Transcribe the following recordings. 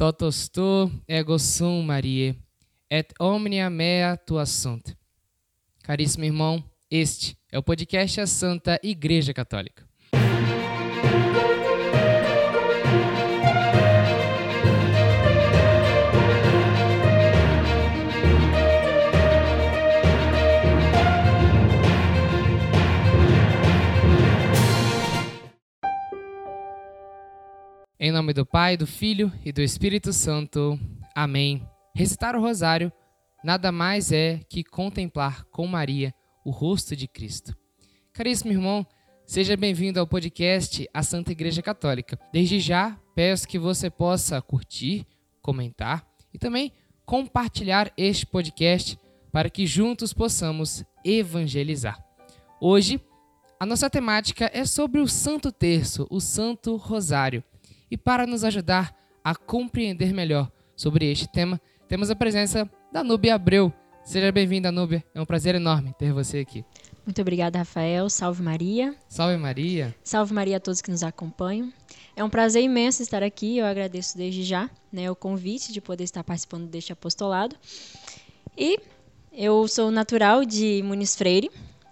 totus tu ego sum Marie, et omnia mea tua sunt. Caríssimo irmão, este é o podcast A Santa Igreja Católica. Em nome do Pai, do Filho e do Espírito Santo. Amém. Recitar o rosário nada mais é que contemplar com Maria o rosto de Cristo. Caríssimo irmão, seja bem-vindo ao podcast A Santa Igreja Católica. Desde já, peço que você possa curtir, comentar e também compartilhar este podcast para que juntos possamos evangelizar. Hoje, a nossa temática é sobre o Santo Terço, o Santo Rosário. E para nos ajudar a compreender melhor sobre este tema, temos a presença da Núbia Abreu. Seja bem-vinda, Núbia. É um prazer enorme ter você aqui. Muito obrigada, Rafael. Salve Maria. Salve Maria. Salve Maria a todos que nos acompanham. É um prazer imenso estar aqui. Eu agradeço desde já né, o convite de poder estar participando deste apostolado. E eu sou natural de Muniz Freire,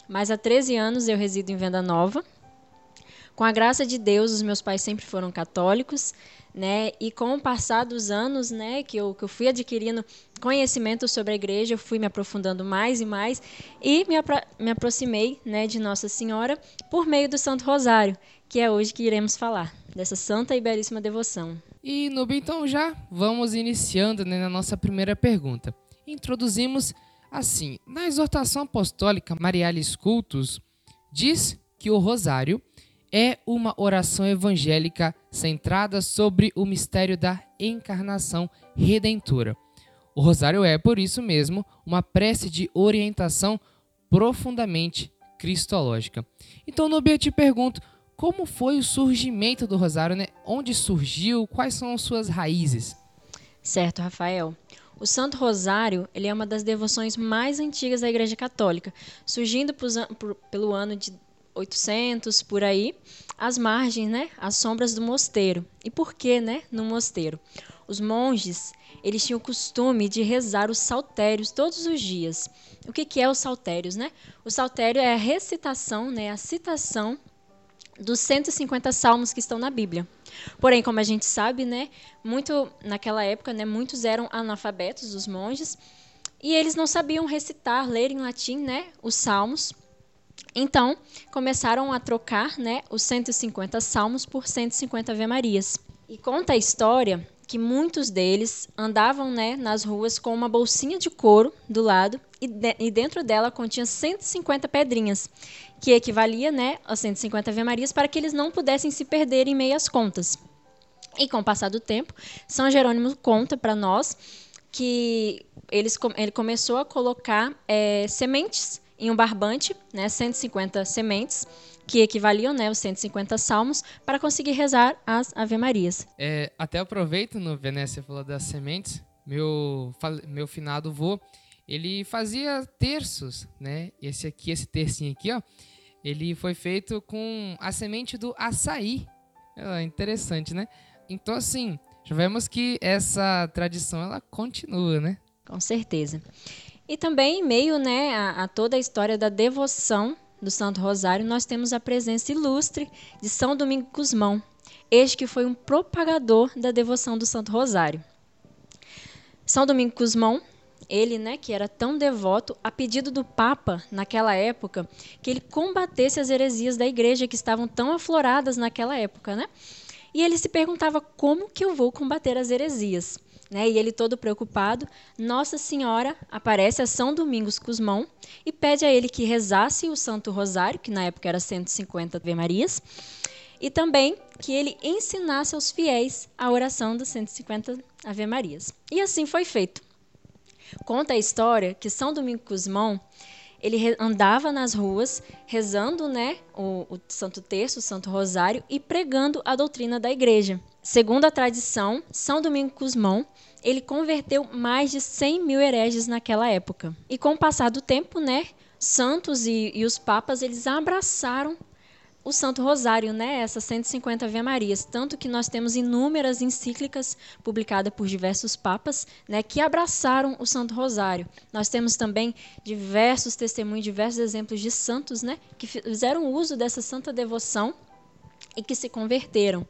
mas há 13 anos eu resido em Venda Nova, com a graça de Deus, os meus pais sempre foram católicos, né? E com o passar dos anos, né, que eu, que eu fui adquirindo conhecimento sobre a igreja, eu fui me aprofundando mais e mais e me, apro me aproximei, né, de Nossa Senhora por meio do Santo Rosário, que é hoje que iremos falar dessa santa e belíssima devoção. E Nubi, então já vamos iniciando né, na nossa primeira pergunta. Introduzimos assim: na exortação apostólica Marialis Cultus diz que o rosário é uma oração evangélica centrada sobre o mistério da encarnação redentora. O rosário é, por isso mesmo, uma prece de orientação profundamente cristológica. Então, Nubia, eu te pergunto, como foi o surgimento do rosário, né? Onde surgiu? Quais são as suas raízes? Certo, Rafael. O Santo Rosário ele é uma das devoções mais antigas da Igreja Católica, surgindo pelo ano de 800 por aí, às margens, né, às sombras do mosteiro. E por que, né, no mosteiro? Os monges, eles tinham o costume de rezar os saltérios todos os dias. O que, que é os saltérios, né? O saltério é a recitação, né, a citação dos 150 salmos que estão na Bíblia. Porém, como a gente sabe, né, muito naquela época, né, muitos eram analfabetos, os monges, e eles não sabiam recitar, ler em latim, né, os salmos. Então, começaram a trocar né, os 150 salmos por 150 Ave-Marias. E conta a história que muitos deles andavam né, nas ruas com uma bolsinha de couro do lado e, de, e dentro dela continha 150 pedrinhas, que equivalia né, a 150 Ave-Marias para que eles não pudessem se perder em meias contas. E com o passar do tempo, São Jerônimo conta para nós que eles, ele começou a colocar é, sementes em um barbante, né, 150 sementes, que equivaliam né, os 150 salmos, para conseguir rezar as Ave-Marias. É, até aproveito, no Venécia falou das sementes, meu, meu finado vô, ele fazia terços, né? Esse aqui, esse tercinho aqui, ó, ele foi feito com a semente do açaí. É interessante, né? Então, assim, já vemos que essa tradição, ela continua, né? Com certeza. E também, em meio né, a, a toda a história da devoção do Santo Rosário, nós temos a presença ilustre de São Domingo Guzmão, este que foi um propagador da devoção do Santo Rosário. São Domingo Guzmão, ele, né, que era tão devoto, a pedido do Papa naquela época, que ele combatesse as heresias da igreja que estavam tão afloradas naquela época, né? E ele se perguntava como que eu vou combater as heresias. Né? E ele todo preocupado, Nossa Senhora aparece a São Domingos Cusmão e pede a ele que rezasse o Santo Rosário, que na época era 150 Ave Marias, e também que ele ensinasse aos fiéis a oração dos 150 Ave Marias. E assim foi feito. Conta a história que São Domingos Cusmão ele andava nas ruas rezando né, o, o Santo Terço, o Santo Rosário e pregando a doutrina da igreja. Segundo a tradição, São Domingo Cusmão ele converteu mais de 100 mil hereges naquela época. E com o passar do tempo, né, santos e, e os papas eles abraçaram o Santo Rosário, né? Essas 150 Ave Marias, tanto que nós temos inúmeras encíclicas publicadas por diversos papas, né, que abraçaram o Santo Rosário. Nós temos também diversos testemunhos, diversos exemplos de santos, né, que fizeram uso dessa santa devoção e que se converteram.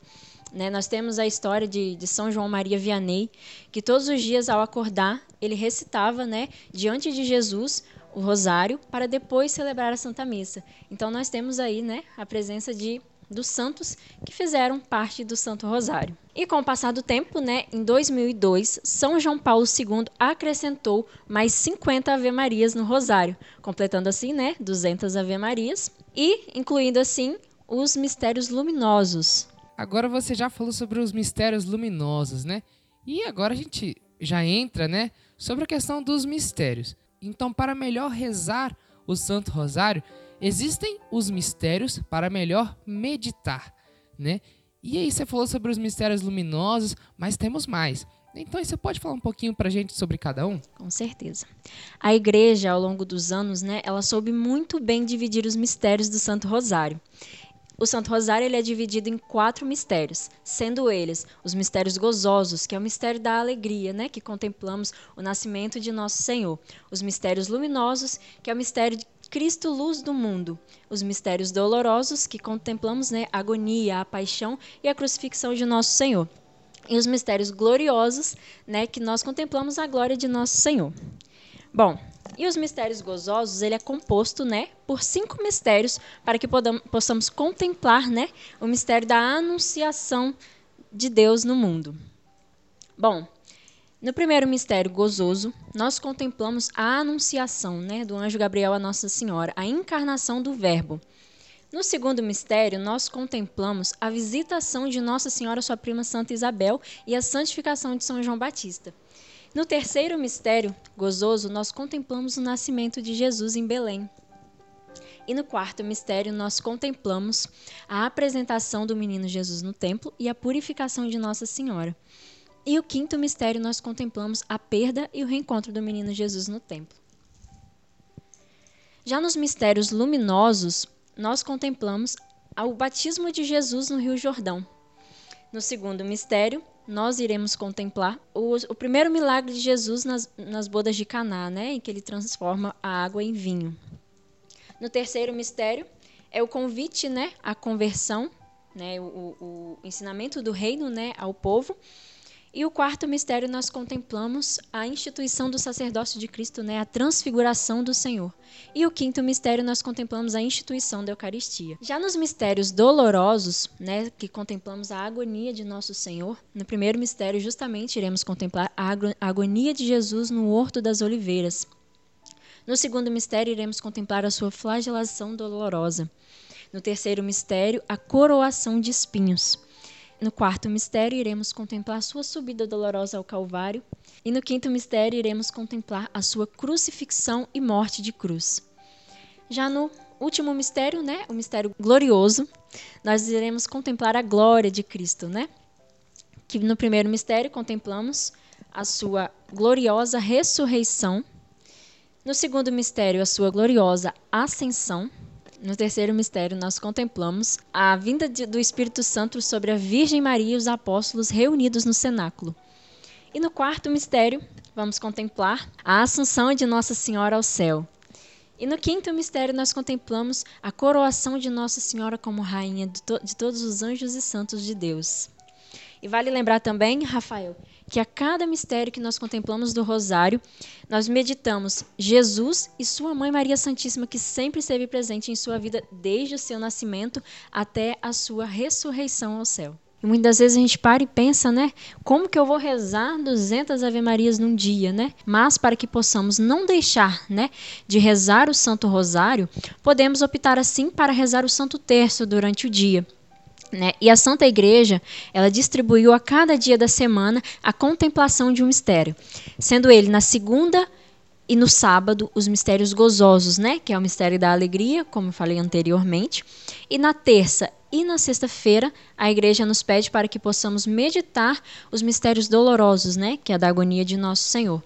Né, nós temos a história de, de, São João Maria Vianney, que todos os dias, ao acordar, ele recitava né, diante de Jesus o rosário para depois celebrar a Santa Missa. Então nós temos aí, né, a presença de dos santos que fizeram parte do Santo Rosário. E com o passar do tempo, né, em 2002, São João Paulo II acrescentou mais 50 Ave-Marias no Rosário, completando assim, né, 200 Ave-Marias e incluindo assim os mistérios luminosos. Agora você já falou sobre os mistérios luminosos, né? E agora a gente já entra, né, sobre a questão dos mistérios. Então, para melhor rezar o Santo Rosário, existem os mistérios para melhor meditar, né? E aí você falou sobre os mistérios luminosos, mas temos mais. Então, você pode falar um pouquinho para a gente sobre cada um? Com certeza. A igreja, ao longo dos anos, né, ela soube muito bem dividir os mistérios do Santo Rosário. O Santo Rosário ele é dividido em quatro mistérios, sendo eles os mistérios gozosos, que é o mistério da alegria, né, que contemplamos o nascimento de nosso Senhor. Os mistérios luminosos, que é o mistério de Cristo, luz do mundo. Os mistérios dolorosos, que contemplamos né, a agonia, a paixão e a crucifixão de nosso Senhor. E os mistérios gloriosos, né, que nós contemplamos a glória de nosso Senhor. Bom, e os mistérios gozosos, ele é composto, né, por cinco mistérios para que possamos contemplar, né, o mistério da anunciação de Deus no mundo. Bom, no primeiro mistério gozoso, nós contemplamos a anunciação, né, do anjo Gabriel a Nossa Senhora, a encarnação do Verbo. No segundo mistério, nós contemplamos a visitação de Nossa Senhora, sua prima Santa Isabel, e a santificação de São João Batista. No terceiro mistério gozoso, nós contemplamos o nascimento de Jesus em Belém. E no quarto mistério, nós contemplamos a apresentação do menino Jesus no templo e a purificação de Nossa Senhora. E o quinto mistério, nós contemplamos a perda e o reencontro do menino Jesus no templo. Já nos mistérios luminosos, nós contemplamos o batismo de Jesus no Rio Jordão. No segundo mistério, nós iremos contemplar o, o primeiro milagre de Jesus nas, nas bodas de Caná, né, em que ele transforma a água em vinho. No terceiro mistério é o convite, né, à conversão, né, o, o ensinamento do reino, né, ao povo. E o quarto mistério nós contemplamos a instituição do sacerdócio de Cristo, né, a transfiguração do Senhor. E o quinto mistério nós contemplamos a instituição da Eucaristia. Já nos mistérios dolorosos, né, que contemplamos a agonia de nosso Senhor, no primeiro mistério justamente iremos contemplar a agonia de Jesus no horto das oliveiras. No segundo mistério iremos contemplar a sua flagelação dolorosa. No terceiro mistério, a coroação de espinhos. No quarto mistério, iremos contemplar sua subida dolorosa ao Calvário. E no quinto mistério, iremos contemplar a sua crucifixão e morte de cruz. Já no último mistério, né, o mistério glorioso, nós iremos contemplar a glória de Cristo, né? Que no primeiro mistério contemplamos a sua gloriosa ressurreição. No segundo mistério, a sua gloriosa ascensão. No terceiro mistério, nós contemplamos a vinda de, do Espírito Santo sobre a Virgem Maria e os apóstolos reunidos no cenáculo. E no quarto mistério, vamos contemplar a assunção de Nossa Senhora ao céu. E no quinto mistério, nós contemplamos a coroação de Nossa Senhora como rainha de, to de todos os anjos e santos de Deus. E vale lembrar também, Rafael, que a cada mistério que nós contemplamos do Rosário, nós meditamos Jesus e sua mãe Maria Santíssima, que sempre esteve presente em sua vida desde o seu nascimento até a sua ressurreição ao céu. E muitas vezes a gente para e pensa, né? Como que eu vou rezar 200 Ave Marias num dia, né? Mas para que possamos não deixar, né, de rezar o Santo Rosário, podemos optar assim para rezar o Santo Terço durante o dia. Né? E a Santa Igreja, ela distribuiu a cada dia da semana a contemplação de um mistério, sendo ele na segunda e no sábado os mistérios gozosos, né, que é o mistério da alegria, como eu falei anteriormente, e na terça e na sexta-feira a igreja nos pede para que possamos meditar os mistérios dolorosos, né, que é a da agonia de nosso Senhor.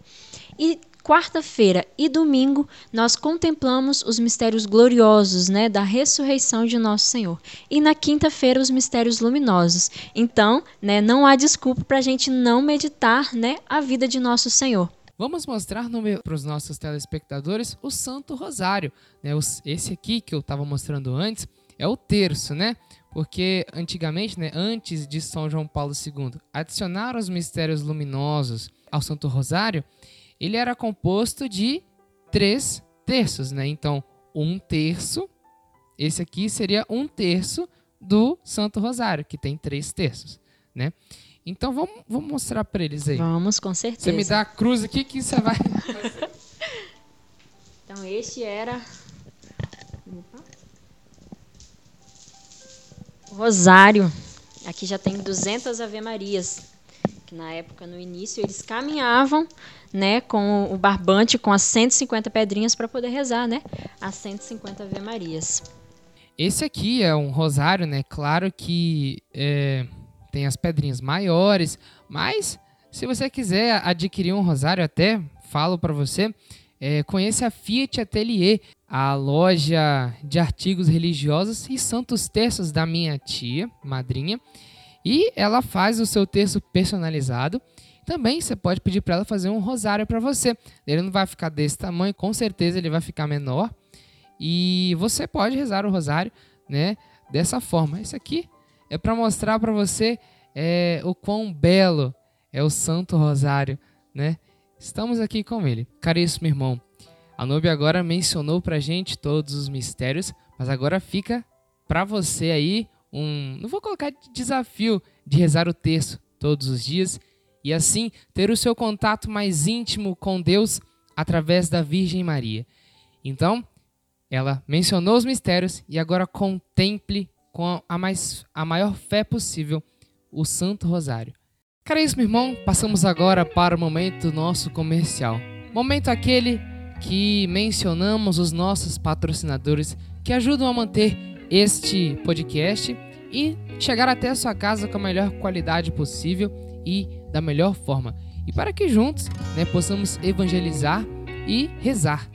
E quarta-feira e domingo nós contemplamos os mistérios gloriosos, né, da ressurreição de nosso Senhor. E na quinta-feira os mistérios luminosos. Então, né, não há desculpa para a gente não meditar, né, a vida de nosso Senhor. Vamos mostrar para os nossos telespectadores o Santo Rosário. Né? Esse aqui que eu estava mostrando antes é o terço, né? Porque antigamente, né, antes de São João Paulo II adicionar os mistérios luminosos ao Santo Rosário, ele era composto de três terços, né? Então, um terço, esse aqui seria um terço do Santo Rosário, que tem três terços, né? Então, vamos, vamos mostrar para eles aí. Vamos, com certeza. Você me dá a cruz aqui que você vai... então, este era... Rosário. Aqui já tem 200 Ave Marias que na época, no início, eles caminhavam né, com o barbante, com as 150 pedrinhas para poder rezar, né? As 150 Ave Marias. Esse aqui é um rosário, né? Claro que é, tem as pedrinhas maiores, mas se você quiser adquirir um rosário, até falo para você, é, conheça a Fiat Atelier, a loja de artigos religiosos e santos terços da minha tia, madrinha. E ela faz o seu texto personalizado. Também você pode pedir para ela fazer um rosário para você. Ele não vai ficar desse tamanho, com certeza ele vai ficar menor. E você pode rezar o rosário, né, dessa forma. Esse aqui é para mostrar para você é, o quão belo é o Santo Rosário, né? Estamos aqui com ele. Caríssimo irmão, a Nube agora mencionou para gente todos os mistérios, mas agora fica para você aí um, não vou colocar de desafio de rezar o texto todos os dias e assim ter o seu contato mais íntimo com Deus através da Virgem Maria. Então, ela mencionou os mistérios e agora contemple com a, mais, a maior fé possível o Santo Rosário. Caríssimo irmão, passamos agora para o momento nosso comercial. Momento aquele que mencionamos os nossos patrocinadores que ajudam a manter este podcast e chegar até a sua casa com a melhor qualidade possível e da melhor forma. E para que juntos né, possamos evangelizar e rezar.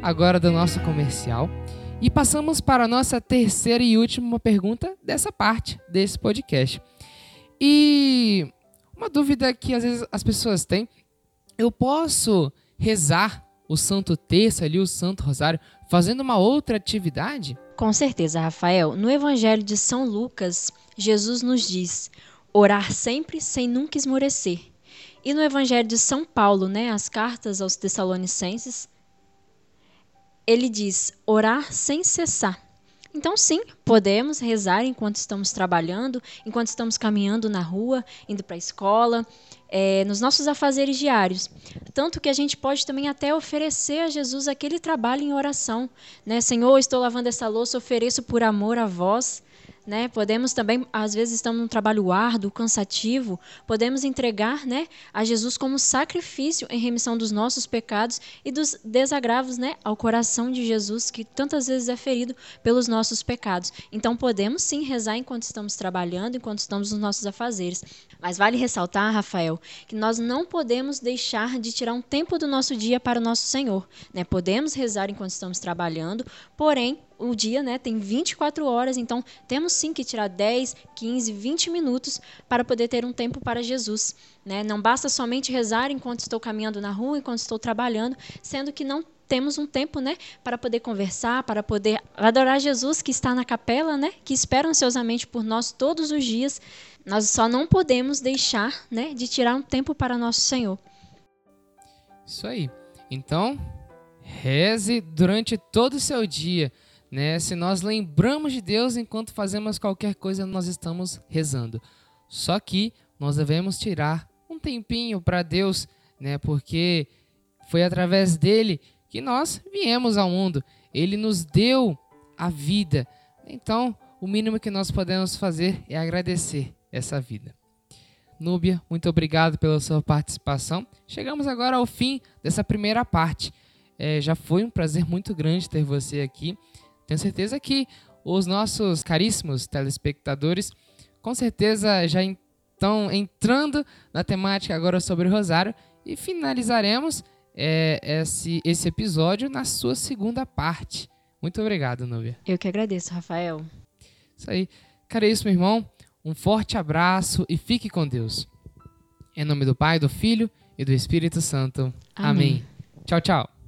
Agora do nosso comercial e passamos para a nossa terceira e última pergunta dessa parte desse podcast. E uma dúvida que às vezes as pessoas têm: eu posso rezar o Santo Terço ali, o Santo Rosário, fazendo uma outra atividade? Com certeza, Rafael. No Evangelho de São Lucas, Jesus nos diz: orar sempre sem nunca esmorecer. E no Evangelho de São Paulo, né, as cartas aos Tessalonicenses, ele diz orar sem cessar. Então, sim, podemos rezar enquanto estamos trabalhando, enquanto estamos caminhando na rua, indo para a escola, é, nos nossos afazeres diários. Tanto que a gente pode também até oferecer a Jesus aquele trabalho em oração. Né? Senhor, estou lavando essa louça, ofereço por amor a vós. Né? Podemos também, às vezes estamos num trabalho árduo, cansativo, podemos entregar, né, a Jesus como sacrifício em remissão dos nossos pecados e dos desagravos, né, ao coração de Jesus que tantas vezes é ferido pelos nossos pecados. Então podemos sim rezar enquanto estamos trabalhando, enquanto estamos nos nossos afazeres. Mas vale ressaltar, Rafael, que nós não podemos deixar de tirar um tempo do nosso dia para o nosso Senhor, né? Podemos rezar enquanto estamos trabalhando, porém o dia, né, tem 24 horas, então temos sim que tirar 10, 15, 20 minutos para poder ter um tempo para Jesus. Né? Não basta somente rezar enquanto estou caminhando na rua, enquanto estou trabalhando, sendo que não temos um tempo, né, para poder conversar, para poder adorar Jesus que está na capela, né, que espera ansiosamente por nós todos os dias. Nós só não podemos deixar, né, de tirar um tempo para nosso Senhor. Isso aí. Então, reze durante todo o seu dia, né? Se nós lembramos de Deus enquanto fazemos qualquer coisa, nós estamos rezando. Só que nós devemos tirar um tempinho para Deus, né? Porque foi através dele que nós viemos ao mundo. Ele nos deu a vida. Então, o mínimo que nós podemos fazer é agradecer essa vida. Núbia, muito obrigado pela sua participação. Chegamos agora ao fim dessa primeira parte. É, já foi um prazer muito grande ter você aqui. Tenho certeza que os nossos caríssimos telespectadores, com certeza já estão entrando na temática agora sobre o Rosário e finalizaremos é, esse, esse episódio na sua segunda parte. Muito obrigado, Núbia. Eu que agradeço, Rafael. Isso aí. Caríssimo irmão, um forte abraço e fique com Deus. Em nome do Pai, do Filho e do Espírito Santo. Amém. Amém. Tchau, tchau.